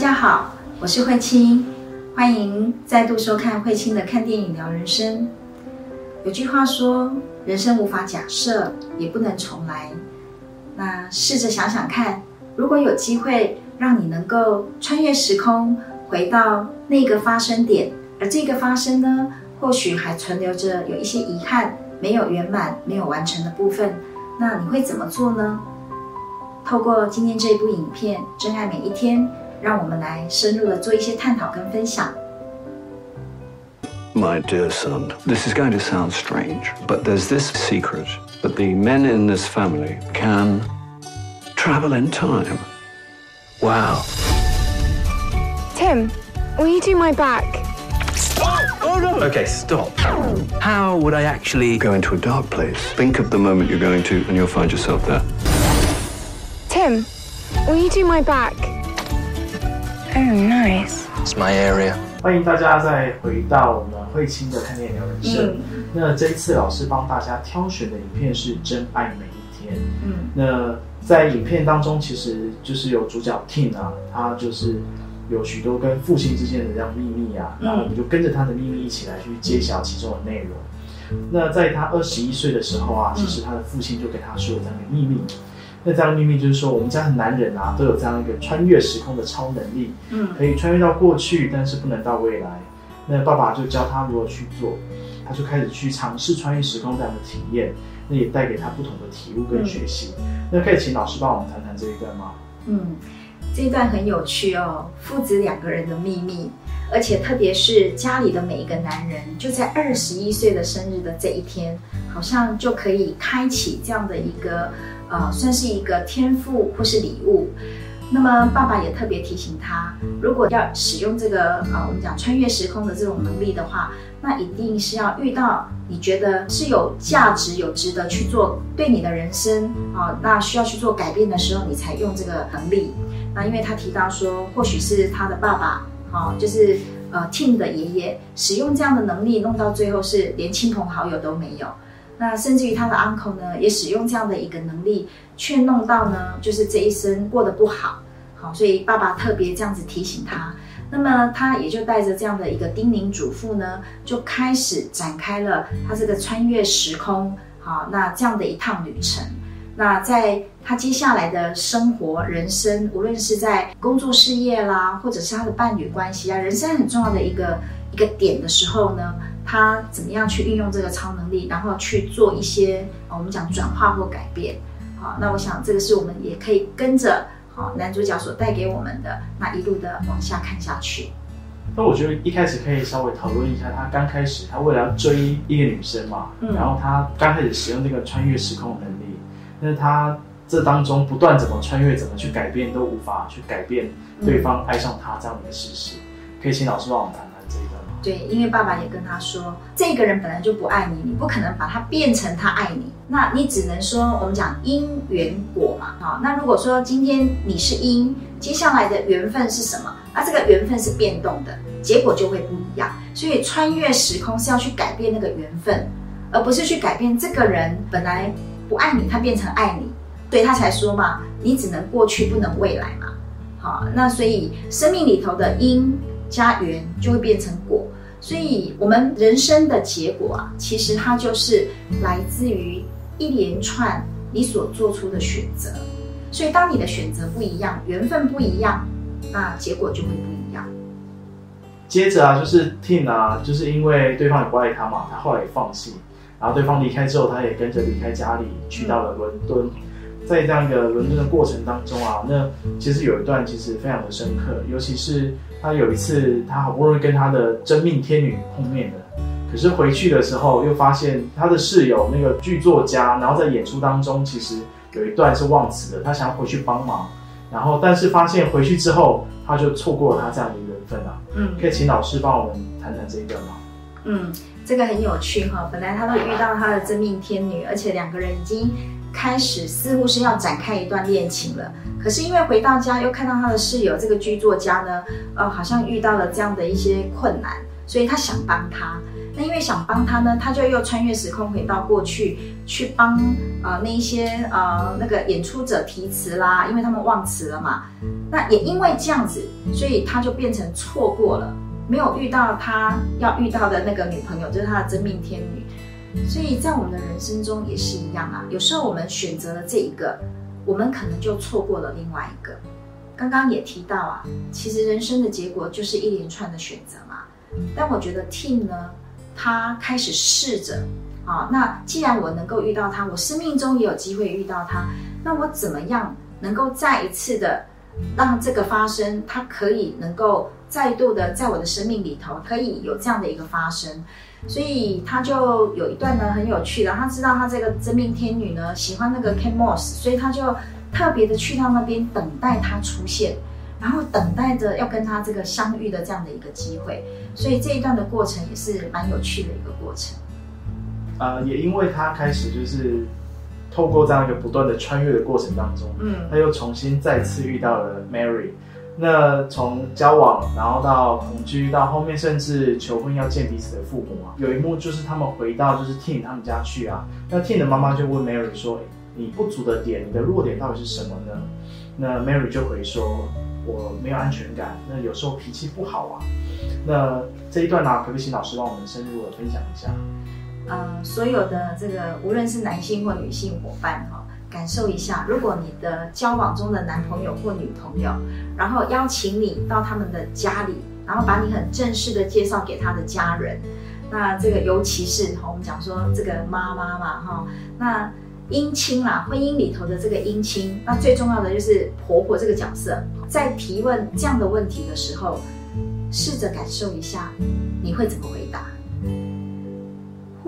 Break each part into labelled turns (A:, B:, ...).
A: 大家好，我是慧清，欢迎再度收看慧清的看电影聊人生。有句话说，人生无法假设，也不能重来。那试着想想看，如果有机会让你能够穿越时空，回到那个发生点，而这个发生呢，或许还存留着有一些遗憾，没有圆满、没有完成的部分，那你会怎么做呢？透过今天这一部影片《珍爱每一天》，让我们来深入的做一些探讨跟分享。
B: My dear son, this is going to sound strange, but there's this secret that the men in this family can travel in time. Wow.
C: Tim, will you do my back?
B: Oh no! Okay, stop. How would I actually go into a dark place? Think of the moment you're going to, and you'll find yourself there.
C: Tim, will you do my back? Oh, nice.
B: It's my area.
D: 欢迎大家再回到我们慧清的看电影聊人生。
A: 嗯
D: 那这一次老师帮大家挑选的影片是《真爱每一天》。
A: 嗯
D: 那在影片当中，其实就是有主角 Tin 啊，他就是有许多跟父亲之间的这样秘密啊，
A: 嗯
D: 然后我们就跟着他的秘密一起来去揭晓其中的内容。那在他二十一岁的时候啊，其实他的父亲就给他说了这样一个秘密。那这样的秘密就是说，我们家的男人啊，都有这样一个穿越时空的超能力，
A: 嗯
D: 可以穿越到过去，但是不能到未来。那爸爸就教他如何去做，他就开始去尝试穿越时空这样的体验，那也带给他不同的体悟跟学习。那可以请老师帮我们谈谈这一段吗？
A: 嗯，这一段很有趣哦，父子两个人的秘密，而且特别是家里的每一个男人，就在二十一岁的生日的这一天，好像就可以开启这样的一个呃，算是一个天赋或是礼物。那么爸爸也特别提醒他，如果要使用这个呃，我们讲穿越时空的这种能力的话，那一定是要遇到你觉得是有价值、有值得去做对你的人生啊、那需要去做改变的时候，你才用这个能力。那因为他提到说，或许是他的爸爸，好、就是呃 Tim 的爷爷使用这样的能力，弄到最后是连亲朋好友都没有。那甚至于他的 uncle 呢，也使用这样的一个能力，却弄到呢，就是这一生过得不好。好，所以爸爸特别这样子提醒他。那么他也就带着这样的一个叮咛嘱咐呢，就开始展开了他这个穿越时空，好，那这样的一趟旅程。那在他接下来的生活、人生，无论是在工作事业啦，或者是他的伴侣关系啊，人生很重要的一个一个点的时候呢，他怎么样去运用这个超能力，然后去做一些呃我们讲转化或改变。好，那我想这个是我们也可以跟着好男主角所带给我们的那一路的往下看下去。
D: 那我觉得一开始可以稍微讨论一下，他刚开始他为了要追一个女生嘛，
A: 嗯
D: 然后他刚开始使用这个穿越时空的能力，但是他这当中不断怎么穿越，怎么去改变，都无法去改变对方爱上他这样的一个事实。可以请老师帮我们谈？
A: 对，因为爸爸也跟他说，这个人本来就不爱你，你不可能把他变成他爱你，那你只能说我们讲因缘果嘛。好，那如果说今天你是因，接下来的缘分是什么？那这个缘分是变动的，结果就会不一样。所以穿越时空是要去改变那个缘分，而不是去改变这个人本来不爱你，他变成爱你，所以他才说嘛，你只能过去，不能未来嘛。好，那所以生命里头的因加缘就会变成果，所以我们人生的结果啊，其实它就是来自于一连串你所做出的选择。所以当你的选择不一样，缘分不一样，那结果就会不一样。
D: 接着啊，就是 Tin 啊，就是因为对方也不爱他嘛，他后来也放弃，然后对方离开之后，他也跟着离开家里，去到了伦敦。在这样一个伦敦的过程当中啊，那其实有一段其实非常的深刻，尤其是他有一次，他好不容易跟他的真命天女碰面了，可是回去的时候又发现他的室友那个剧作家，然后在演出当中其实有一段是忘词的，他想要回去帮忙，然后但是发现回去之后，他就错过了他这样的缘分啊。
A: 嗯
D: 可以请老师帮我们谈谈这一段吗？
A: 嗯，这个很有趣哈。本来他都遇到他的真命天女，而且两个人已经开始似乎是要展开一段恋情了。可是因为回到家又看到他的室友这个剧作家呢，呃，好像遇到了这样的一些困难，所以他想帮他。那因为想帮他呢，他就又穿越时空回到过去，去帮呃那一些呃那个演出者提词啦，因为他们忘词了嘛。那也因为这样子，所以他就变成错过了，没有遇到他要遇到的那个女朋友，就是他的真命天女。所以在我们的人生中也是一样啊，有时候我们选择了这一个，我们可能就错过了另外一个。刚刚也提到啊，其实人生的结果就是一连串的选择嘛。但我觉得 Tim 呢，他开始试着啊，那既然我能够遇到他，我生命中也有机会遇到他，那我怎么样能够再一次的让这个发生？他可以能够再度的在我的生命里头可以有这样的一个发生。所以他就有一段呢很有趣的，他知道他这个真命天女呢喜欢那个 Ken Moss，所以他就特别的去到那边等待他出现，然后等待着要跟他这个相遇的这样的一个机会。所以这一段的过程也是蛮有趣的一个过程。
D: 呃，也因为他开始就是透过这样一个不断的穿越的过程当中，嗯，他又重新再次遇到了 Mary。那从交往，然后到同居，到后面甚至求婚要见彼此的父母啊，有一幕就是他们回到就是 Tin 他们家去啊，那 Tin 的妈妈就问 Mary 说：“你不足的点，你的弱点到底是什么呢？”那 Mary 就回说：“我没有安全感，那有时候脾气不好啊。”那这一段呢，可不可以请老师帮我们深入的分享一下？
A: 呃，所有的这个无论是男性或女性伙伴哈。感受一下，如果你的交往中的男朋友或女朋友，然后邀请你到他们的家里，然后把你很正式的介绍给他的家人，那这个尤其是哈，我们讲说这个妈妈嘛哈，那姻亲啦，婚姻里头的这个姻亲，那最重要的就是婆婆这个角色，在提问这样的问题的时候，试着感受一下，你会怎么回答？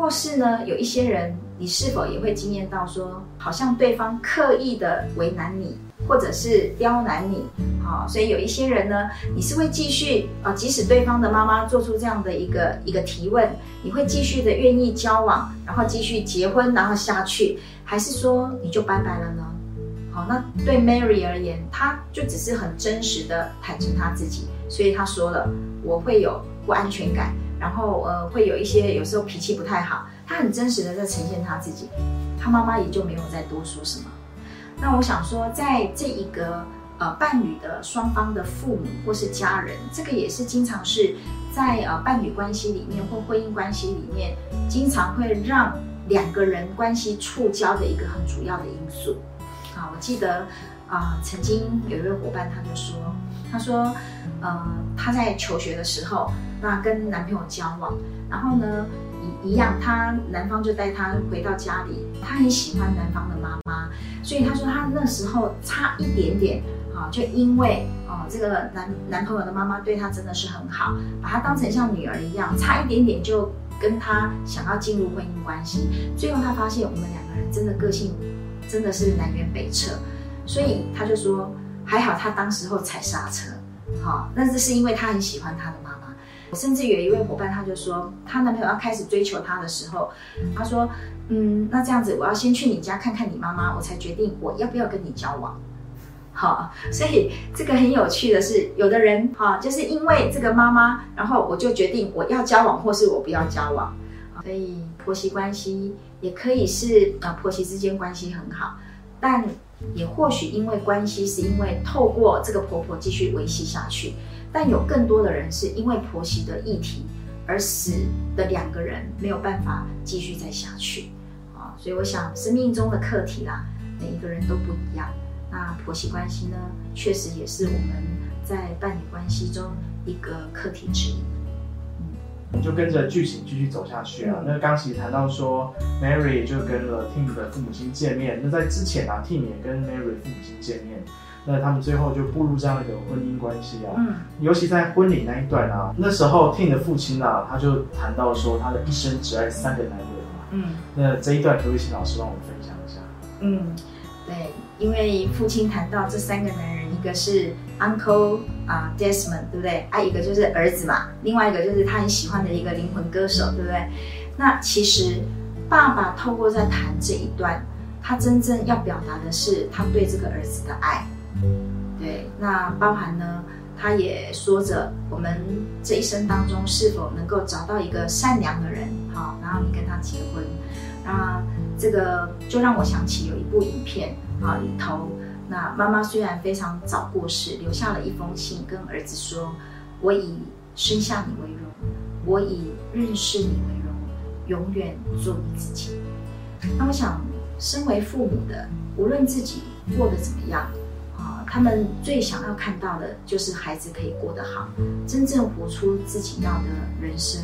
A: 或是呢，有一些人。你是否也会经验到说，好像对方刻意的为难你，或者是刁难你，好，所以有一些人呢，你是会继续啊，即使对方的妈妈做出这样的一个一个提问，你会继续的愿意交往，然后继续结婚，然后下去，还是说你就拜拜了呢？好，那对 Mary 而言，她就只是很真实的坦诚她自己，所以她说了，我会有不安全感，然后呃，会有一些有时候脾气不太好。他很真实的在呈现他自己，他妈妈也就没有再多说什么。那我想说，在这一个呃伴侣的双方的父母或是家人，这个也是经常是在呃伴侣关系里面或婚姻关系里面，经常会让两个人关系触礁的一个很主要的因素。啊，我记得啊，曾经有一位伙伴他就说，他说，呃，他在求学的时候，那跟男朋友交往，然后呢。一一样，他男方就带他回到家里，他很喜欢男方的妈妈，所以他说他那时候差一点点啊，就因为哦这个男男朋友的妈妈对他真的是很好，把他当成像女儿一样，差一点点就跟他想要进入婚姻关系，最后他发现我们两个人真的个性真的是南辕北辙，所以他就说还好他当时候踩刹车，好，那这是因为他很喜欢他的妈妈。甚至有一位伙伴，他就说，她男朋友要开始追求她的时候，他说，嗯，那这样子，我要先去你家看看你妈妈，我才决定我要不要跟你交往。好，所以这个很有趣的是，有的人哈，就是因为这个妈妈，然后我就决定我要交往，或是我不要交往。所以婆媳关系也可以是啊，婆媳之间关系很好，但也或许因为关系是因为透过这个婆婆继续维系下去。但有更多的人是因为婆媳的议题而使的两个人没有办法继续再下去啊，所以我想生命中的课题啦，每一个人都不一样。那婆媳关系呢，确实也是我们在伴侣关系中一个课题之一。
D: 嗯，就跟着剧情继续走下去啊。那刚其实谈到说，Mary 就跟了 Tim 的父母亲见面。那在之前啊，Tim 也跟 Mary 父母亲见面。那他们最后就步入这样一个婚姻关系啊，嗯，尤其在婚礼那一段啊，那时候 Tin 的父亲啊，他就谈到说他的一生只爱三个男人嘛，嗯，那这一段可不可以请老师帮我们分享一下？
A: 嗯，对，因为父亲谈到这三个男人，一个是 Uncle 啊 Desmond，对不对？啊，一个就是儿子嘛，另外一个就是他很喜欢的一个灵魂歌手，对不对？那其实爸爸透过在谈这一段，他真正要表达的是他对这个儿子的爱。对，那包含呢，他也说着，我们这一生当中是否能够找到一个善良的人，好，然后你跟他结婚。那这个就让我想起有一部影片啊，里头那妈妈虽然非常早过世，留下了一封信跟儿子说：“我以生下你为荣，我以认识你为荣，永远做你自己。”那我想，身为父母的，无论自己过得怎么样。他们最想要看到的就是孩子可以过得好，真正活出自己要的人生，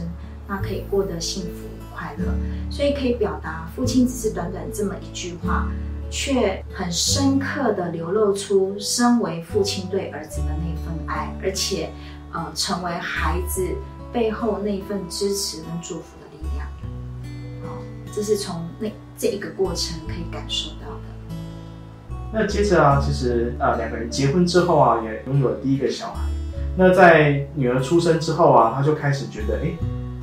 A: 那可以过得幸福快乐。所以可以表达，父亲只是短短这么一句话，却很深刻的流露出身为父亲对儿子的那份爱，而且，呃，成为孩子背后那份支持跟祝福的力量。哦，这是从那这一个过程可以感受到。
D: 那接着啊，其实啊，两个人结婚之后啊，也拥有了第一个小孩。那在女儿出生之后啊，他就开始觉得，哎，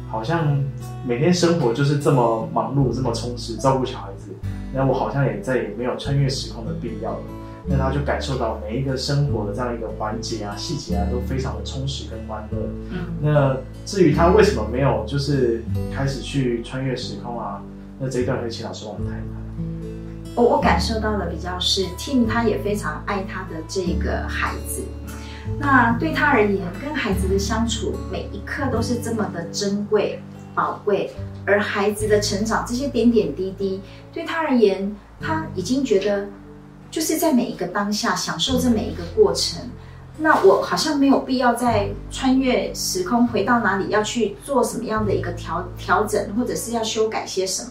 D: 好像每天生活就是这么忙碌，这么充实，照顾小孩子，那我好像也再也没有穿越时空的必要了。那他就感受到每一个生活的这样一个环节啊、细节啊，都非常的充实跟欢乐。嗯。那至于他为什么没有就是开始去穿越时空啊？那这一段可以请老师帮我们谈一谈。
A: 我我感受到的比较是，Tim 他也非常爱他的这个孩子。那对他而言，跟孩子的相处每一刻都是这么的珍贵、宝贵。而孩子的成长，这些点点滴滴，对他而言，他已经觉得就是在每一个当下享受这每一个过程。那我好像没有必要再穿越时空回到哪里，要去做什么样的一个调调整，或者是要修改些什么。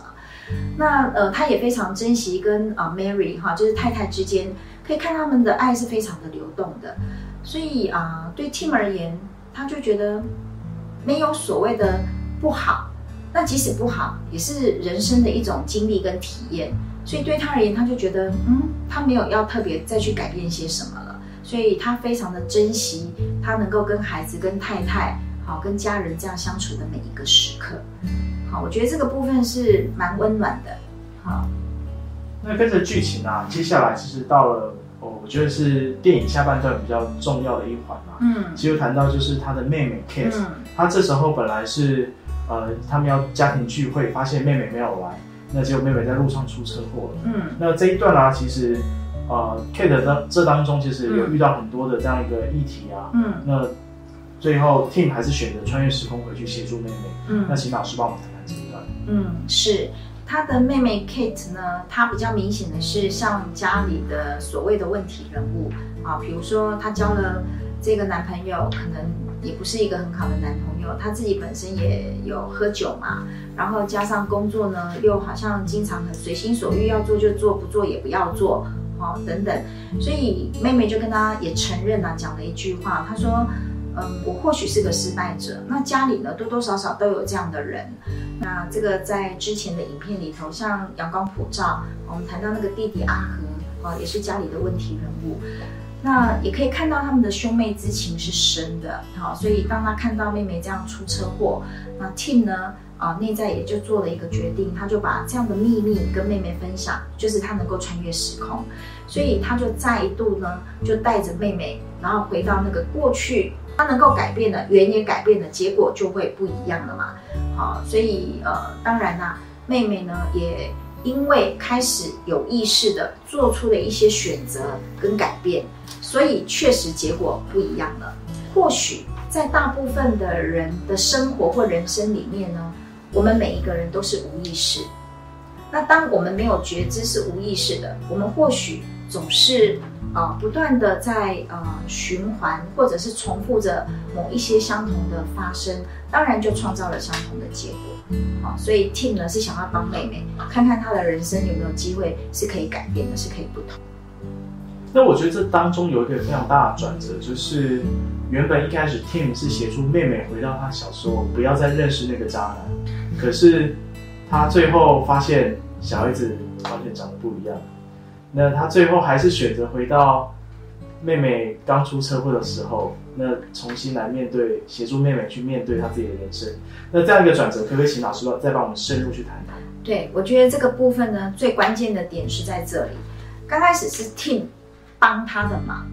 A: 那呃，他也非常珍惜跟啊 Mary 哈，就是太太之间，可以看他们的爱是非常的流动的。所以啊，对 Tim 而言，他就觉得没有所谓的不好。那即使不好，也是人生的一种经历跟体验。所以对他而言，他就觉得嗯，他没有要特别再去改变些什么了。所以他非常的珍惜他能够跟孩子、跟太太、好跟家人这样相处的每一个时刻。我觉得这个部分是蛮温暖的。好，
D: 那跟着剧情啊，接下来其实到了哦，我觉得是电影下半段比较重要的一环嘛。嗯，其实谈到就是他的妹妹 Kate，他这时候本来是呃，他们要家庭聚会，发现妹妹没有来，那结果妹妹在路上出车祸了。嗯，那这一段啊，其实呃，Kate 当这当中其实有遇到很多的这样一个议题啊。嗯，那最后 Tim 还是选择穿越时空回去协助妹妹。嗯，那请老师帮我们谈。
A: 嗯，是他的妹妹 Kate 呢，她比较明显的是像家里的所谓的问题人物啊，比如说她交了这个男朋友，可能也不是一个很好的男朋友，她自己本身也有喝酒嘛，然后加上工作呢，又好像经常很随心所欲，要做就做，不做也不要做，哦等等，所以妹妹就跟他也承认了，讲了一句话，她说。嗯，我或许是个失败者。那家里呢，多多少少都有这样的人。那这个在之前的影片里头，像阳光普照，我们谈到那个弟弟阿和，啊，也是家里的问题人物。那也可以看到他们的兄妹之情是深的，好，所以当他看到妹妹这样出车祸，那 Tim 呢，啊，内在也就做了一个决定，他就把这样的秘密跟妹妹分享，就是他能够穿越时空，所以他就再度呢，就带着妹妹，然后回到那个过去。他能够改变的，缘也改变的，结果就会不一样了嘛。好，所以呃，当然啦，妹妹呢也因为开始有意识的做出了一些选择跟改变，所以确实结果不一样了。或许在大部分的人的生活或人生里面呢，我们每一个人都是无意识。那当我们没有觉知是无意识的，我们或许。总是啊，不断的在呃循环，或者是重复着某一些相同的发生，当然就创造了相同的结果。好，所以 Tim 呢是想要帮妹妹看看她的人生有没有机会是可以改变的，是可以不同。
D: 那我觉得这当中有一个非常大的转折，就是原本一开始 Tim 是协助妹妹回到她小时候，不要再认识那个渣男，可是他最后发现小孩子完全长得不一样。那他最后还是选择回到妹妹刚出车祸的时候，那重新来面对，协助妹妹去面对她自己的人生。那这样一个转折，可不可以请老师再帮我们深入去谈谈？
A: 对，我觉得这个部分呢，最关键的点是在这里。刚开始是 Tim 帮他的忙，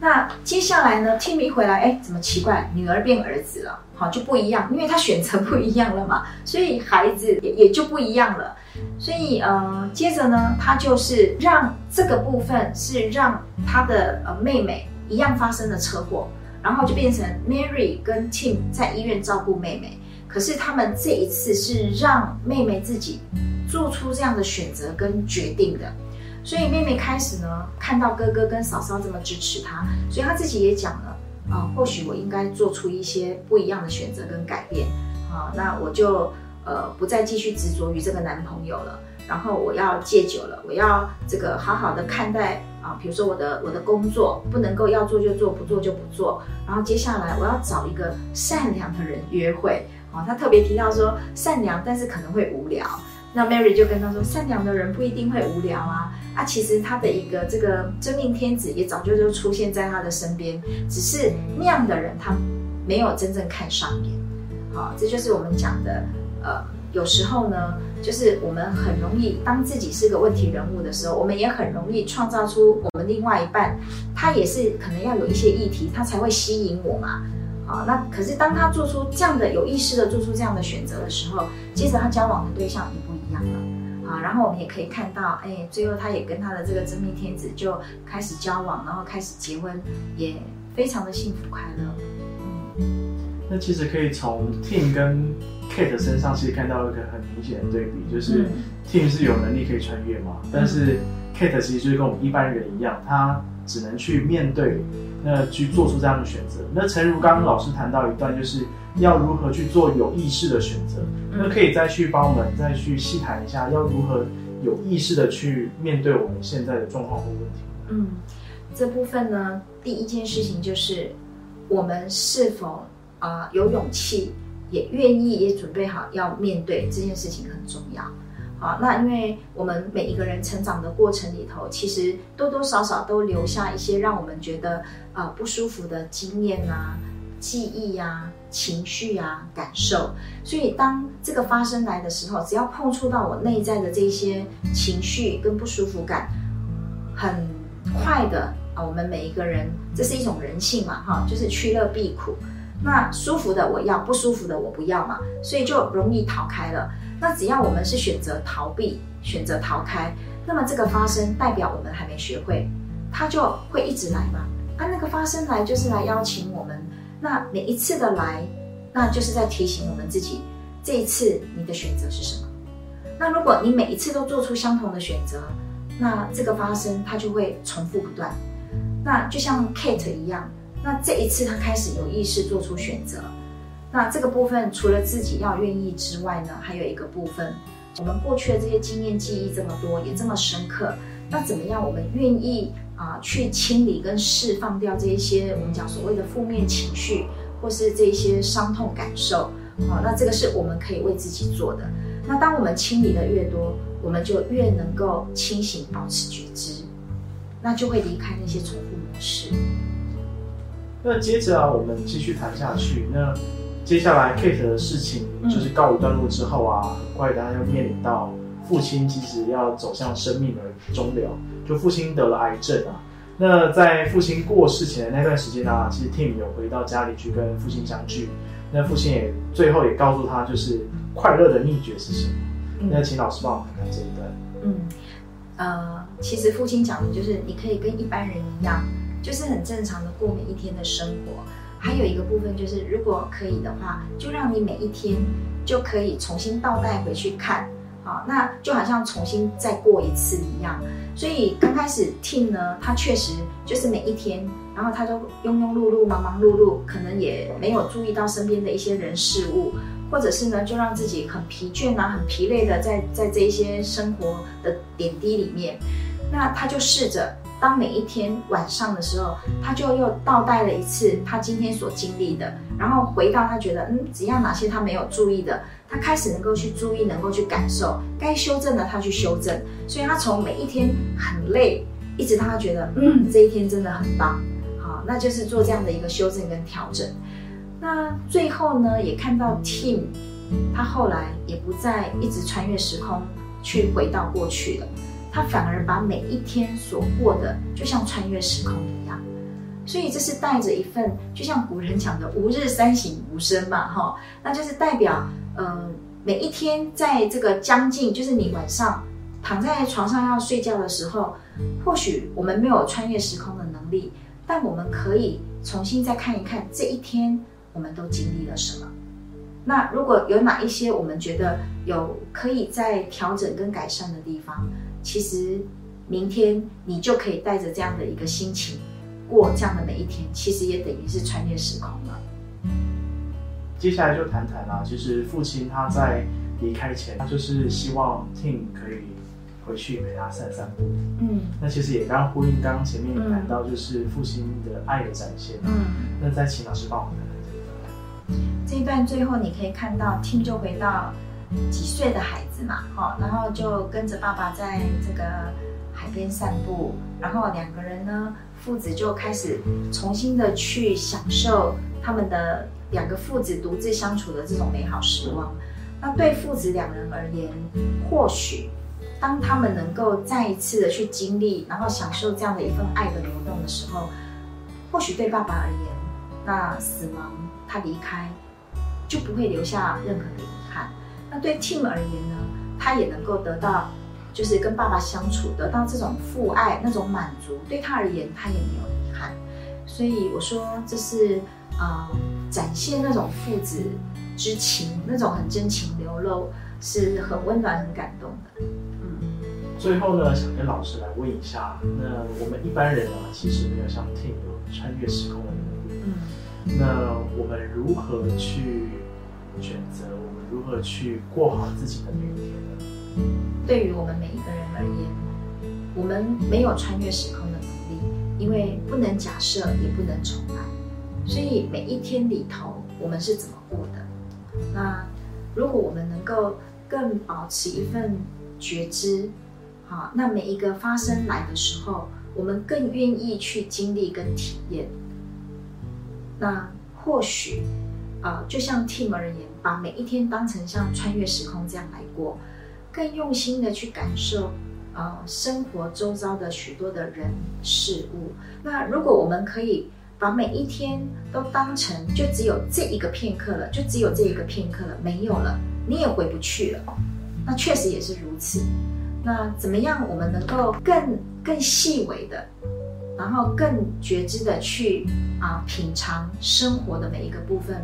A: 那那接下来呢，Tim 一回来，哎，怎么奇怪，女儿变儿子了，好就不一样，因为他选择不一样了嘛，所以孩子也也就不一样了。所以呃，接着呢，他就是让这个部分是让他的呃妹妹一样发生了车祸，然后就变成 Mary 跟 Tim 在医院照顾妹妹。可是他们这一次是让妹妹自己做出这样的选择跟决定的。所以妹妹开始呢，看到哥哥跟嫂嫂这么支持她，所以她自己也讲了啊，或许我应该做出一些不一样的选择跟改变啊，那我就呃不再继续执着于这个男朋友了，然后我要戒酒了，我要这个好好的看待啊，比如说我的我的工作不能够要做就做，不做就不做，然后接下来我要找一个善良的人约会啊，他特别提到说善良，但是可能会无聊。那 Mary 就跟他说：“善良的人不一定会无聊啊，啊，其实他的一个这个真命天子也早就就出现在他的身边，只是那样的人他没有真正看上眼。好，这就是我们讲的，呃，有时候呢，就是我们很容易当自己是个问题人物的时候，我们也很容易创造出我们另外一半，他也是可能要有一些议题，他才会吸引我嘛。好，那可是当他做出这样的有意识的做出这样的选择的时候，接着他交往的对象。”啊，然后我们也可以看到，哎，最后他也跟他的这个真命天子就开始交往，然后开始结婚，也非常的幸福快乐。
D: 嗯，那其实可以从 Tim 跟 Kate 身上其实看到一个很明显的对比，就是 Tim 是有能力可以穿越嘛，但是 Kate 其实就是跟我们一般人一样，他只能去面对，那去做出这样的选择。那陈如刚老师谈到一段，就是要如何去做有意识的选择。那可以再去帮我们再去细谈一下，要如何有意识的去面对我们现在的状况或问题。
A: 嗯，这部分呢，第一件事情就是我们是否啊有勇气，也愿意，也准备好要面对这件事情很重要。好，那因为我们每一个人成长的过程里头，其实多多少少都留下一些让我们觉得啊不舒服的经验啊。记忆呀、情绪啊、感受，所以当这个发生来的时候，只要碰触到我内在的这些情绪跟不舒服感，很快的啊，我们每一个人，这是一种人性嘛，哈，就是趋乐避苦。那舒服的我要，不舒服的我不要嘛，所以就容易逃开了。那只要我们是选择逃避、选择逃开，那么这个发生代表我们还没学会，它就会一直来嘛。啊，那个发生来就是来邀请我们。那每一次的来，那就是在提醒我们自己，这一次你的选择是什么？那如果你每一次都做出相同的选择，那这个发生它就会重复不断。那就像 Kate 一样，那这一次他开始有意识做出选择，那这个部分除了自己要愿意之外呢，还有一个部分，我们过去的这些经验记忆这么多，也这么深刻，那怎么样我们愿意？啊，去清理跟释放掉这一些我们讲所谓的负面情绪，或是这些伤痛感受，好，那这个是我们可以为自己做的。那当我们清理的越多，我们就越能够清醒，保持觉知，那就会离开那些重复模式。
D: 那接着啊，我们继续谈下去。那接下来 Kate 的事情就是告一段落之后啊，很快大家要面临到父亲其实要走向生命的终了。就父亲得了癌症啊，那在父亲过世前的那段时间啊，其实 Tim 有回到家里去跟父亲相聚。那父亲也最后也告诉他，就是快乐的秘诀是什么？那请老师帮我们看这一段。
A: 嗯，呃，其实父亲讲的就是，你可以跟一般人一样，就是很正常的过每一天的生活。还有一个部分就是，如果可以的话，就让你每一天就可以重新倒带回去看。好，那就好像重新再过一次一样。所以刚开始 Tim 呢，他确实就是每一天，然后他就庸庸碌碌、忙忙碌碌，可能也没有注意到身边的一些人事物，或者是呢，就让自己很疲倦啊、很疲累的在在这一些生活的点滴里面。那他就试着，当每一天晚上的时候，他就又倒带了一次他今天所经历的，然后回到他觉得，嗯，只要哪些他没有注意的。他开始能够去注意，能够去感受，该修正的他去修正，所以他从每一天很累，一直到他觉得嗯这一天真的很棒，好，那就是做这样的一个修正跟调整。那最后呢，也看到 Tim，他后来也不再一直穿越时空去回到过去了，他反而把每一天所过的就像穿越时空一样，所以这是带着一份，就像古人讲的“吾日三省吾身”嘛，哈，那就是代表，呃，每一天在这个将近，就是你晚上躺在床上要睡觉的时候，或许我们没有穿越时空的能力，但我们可以重新再看一看这一天我们都经历了什么。那如果有哪一些我们觉得有可以再调整跟改善的地方，其实明天你就可以带着这样的一个心情。过这样的每一天，其实也等于是穿越时空了。
D: 接下来就谈谈啦，其实父亲他在离开前，他就是希望 Tim 可以回去陪他散散步。嗯，那其实也刚呼应刚刚前面谈到，就是父亲的爱的展现。嗯，那再请老师帮我们谈谈这一段。
A: 这一段最后你可以看到，Tim 就回到几岁的孩子嘛，哈，然后就跟着爸爸在这个海边散步，然后两个人呢。父子就开始重新的去享受他们的两个父子独自相处的这种美好时光。那对父子两人而言，或许当他们能够再一次的去经历，然后享受这样的一份爱的流动的时候，或许对爸爸而言，那死亡他离开就不会留下任何的遗憾。那对 Tim 而言呢，他也能够得到。就是跟爸爸相处，得到这种父爱那种满足，对他而言，他也没有遗憾。所以我说，这是啊，展现那种父子之情，那种很真情流露，是很温暖、很感动的。
D: 嗯。最后呢，想跟老师来问一下，那我们一般人啊，其实没有像 Tim 有穿越时空的能力。嗯。那我们如何去选择？我们如何去过好自己的每一天呢？
A: 对于我们每一个人而言，我们没有穿越时空的能力，因为不能假设，也不能重来。所以每一天里头，我们是怎么过的？那如果我们能够更保持一份觉知，好，那每一个发生来的时候，我们更愿意去经历跟体验。那或许啊，就像 Tim 而言，把每一天当成像穿越时空这样来过。更用心的去感受，呃，生活周遭的许多的人事物。那如果我们可以把每一天都当成就只有这一个片刻了，就只有这一个片刻了，没有了，你也回不去了。那确实也是如此。那怎么样，我们能够更更细微的，然后更觉知的去啊品尝生活的每一个部分？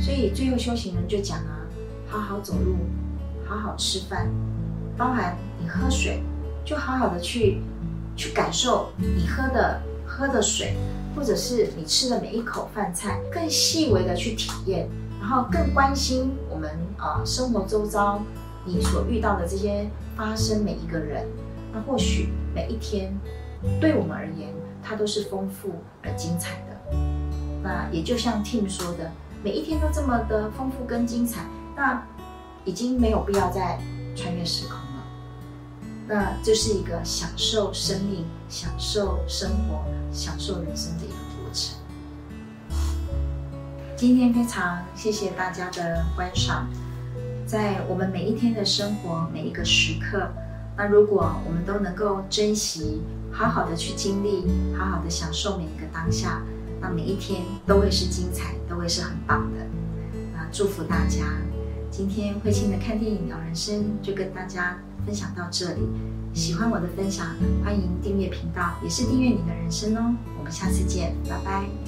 A: 所以最后修行人就讲啊，好好走路。好好吃饭，包含你喝水，就好好的去去感受你喝的喝的水，或者是你吃的每一口饭菜，更细微的去体验，然后更关心我们啊生活周遭你所遇到的这些发生每一个人，那或许每一天对我们而言，它都是丰富而精彩的。那也就像 Tim 说的，每一天都这么的丰富跟精彩，那。已经没有必要再穿越时空，那这是一个享受生命、享受生活、享受人生的一个过程。今天非常谢谢大家的观赏，在我们每一天的生活每一个时刻，那如果我们都能够珍惜，好好的去经历，好好的享受每一个当下，那每一天都会是精彩，都会是很棒的。那祝福大家。今天慧清的看电影聊人生就跟大家分享到这里。喜欢我的分享，欢迎订阅频道，也是订阅你的人生哦。我们下次见，拜拜。